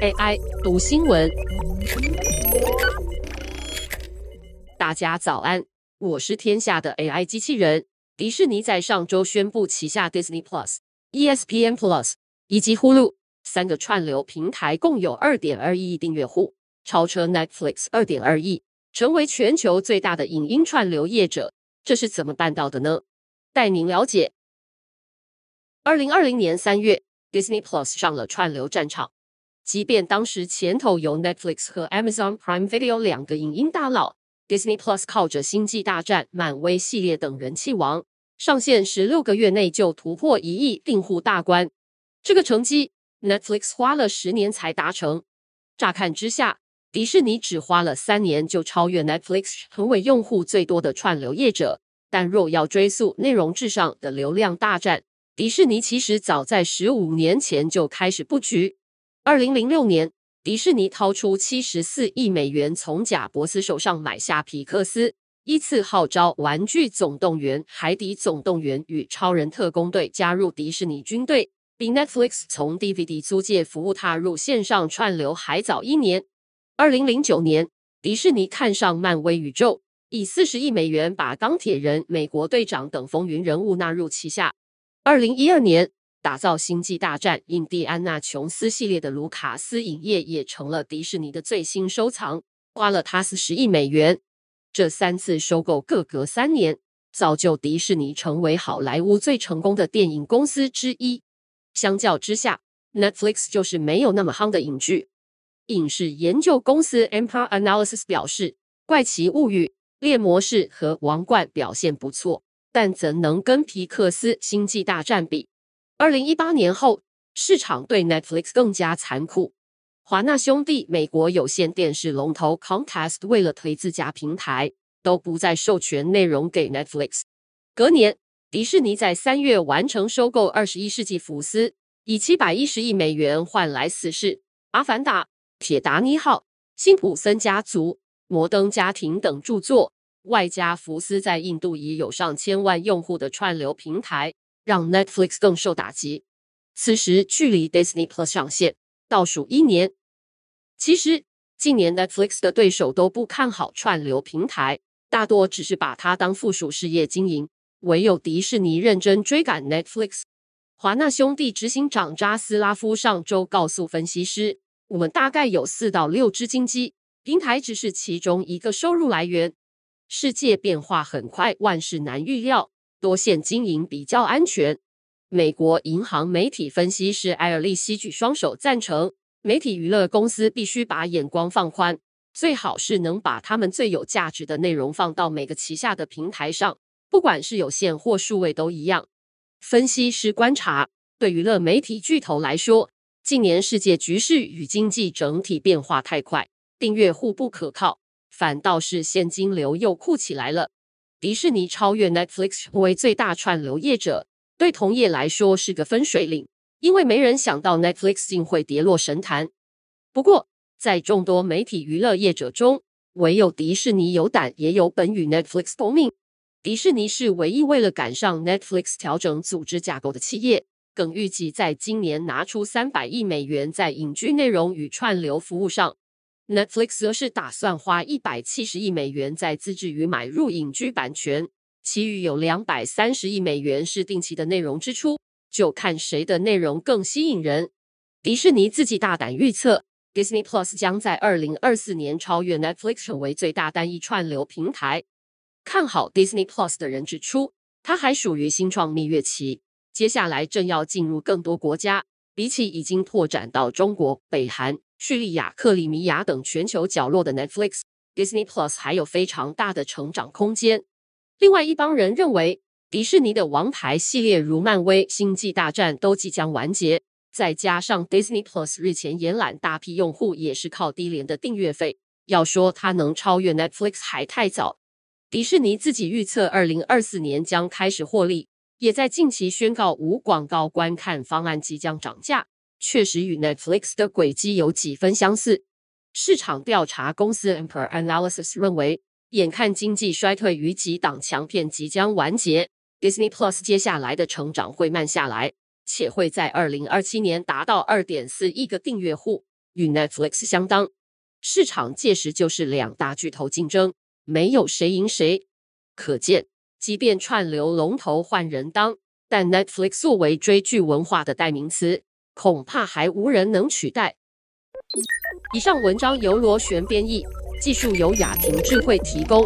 AI 读新闻，大家早安，我是天下的 AI 机器人。迪士尼在上周宣布，旗下 Disney Plus、ESPN Plus 以及 Hulu 三个串流平台共有二点二亿订阅户，超车 Netflix 二点二亿，成为全球最大的影音串流业者。这是怎么办到的呢？带您了解。二零二零年三月，Disney Plus 上了串流战场。即便当时前头有 Netflix 和 Amazon Prime Video 两个影音大佬，Disney Plus 靠着《星际大战》、漫威系列等人气王，上线十六个月内就突破一亿订户大关。这个成绩，Netflix 花了十年才达成。乍看之下，迪士尼只花了三年就超越 Netflix，成为用户最多的串流业者。但若要追溯内容至上的流量大战，迪士尼其实早在十五年前就开始布局。二零零六年，迪士尼掏出七十四亿美元从贾伯斯手上买下皮克斯，依次号召《玩具总动员》《海底总动员》与《超人特工队》加入迪士尼军队，比 Netflix 从 DVD 租借服务踏入线上串流还早一年。二零零九年，迪士尼看上漫威宇宙，以四十亿美元把钢铁人、美国队长等风云人物纳入旗下。二零一二年，打造《星际大战》《印第安纳琼斯》系列的卢卡斯影业也成了迪士尼的最新收藏，花了他四十亿美元。这三次收购各隔三年，造就迪士尼成为好莱坞最成功的电影公司之一。相较之下，Netflix 就是没有那么夯的影剧。影视研究公司 Empire Analysis 表示，《怪奇物语》、《猎魔士》和《王冠》表现不错，但怎能跟皮克斯《星际大战》比？二零一八年后，市场对 Netflix 更加残酷。华纳兄弟美国有线电视龙头 Comcast 为了推自家平台，都不再授权内容给 Netflix。隔年，迪士尼在三月完成收购二十一世纪福斯，以七百一十亿美元换来死侍、阿凡达、铁达尼号、辛普森家族、摩登家庭等著作，外加福斯在印度已有上千万用户的串流平台。让 Netflix 更受打击。此时距离 Disney Plus 上线倒数一年。其实，近年 Netflix 的对手都不看好串流平台，大多只是把它当附属事业经营。唯有迪士尼认真追赶 Netflix。华纳兄弟执行长扎斯拉夫上周告诉分析师：“我们大概有四到六只金鸡，平台只是其中一个收入来源。世界变化很快，万事难预料。”多线经营比较安全。美国银行媒体分析师埃尔利希举双手赞成，媒体娱乐公司必须把眼光放宽，最好是能把他们最有价值的内容放到每个旗下的平台上，不管是有线或数位都一样。分析师观察，对娱乐媒体巨头来说，近年世界局势与经济整体变化太快，订阅户不可靠，反倒是现金流又酷起来了。迪士尼超越 Netflix 成为最大串流业者，对同业来说是个分水岭，因为没人想到 Netflix 竟会跌落神坛。不过，在众多媒体娱乐业者中，唯有迪士尼有胆也有本与 Netflix 同命。迪士尼是唯一为了赶上 Netflix 调整组织架构的企业，更预计在今年拿出三百亿美元在影剧内容与串流服务上。Netflix 则是打算花一百七十亿美元在自制与买入影剧版权，其余有两百三十亿美元是定期的内容支出，就看谁的内容更吸引人。迪士尼自己大胆预测，Disney Plus 将在二零二四年超越 Netflix 成为最大单一串流平台。看好 Disney Plus 的人指出，它还属于新创蜜月期，接下来正要进入更多国家，比起已经拓展到中国、北韩。叙利亚、克里米亚等全球角落的 Netflix、Disney Plus 还有非常大的成长空间。另外一帮人认为，迪士尼的王牌系列如漫威、星际大战都即将完结，再加上 Disney Plus 日前延揽大批用户，也是靠低廉的订阅费，要说它能超越 Netflix 还太早。迪士尼自己预测，二零二四年将开始获利，也在近期宣告无广告观看方案即将涨价。确实与 Netflix 的轨迹有几分相似。市场调查公司 Empire Analysis 认为，眼看经济衰退与几档强片即将完结，Disney Plus 接下来的成长会慢下来。且会在二零二七年达到二点四亿个订阅户，与 Netflix 相当。市场届时就是两大巨头竞争，没有谁赢谁。可见，即便串流龙头换人当，但 Netflix 作为追剧文化的代名词，恐怕还无人能取代。以上文章由螺旋编译，技术由雅婷智慧提供。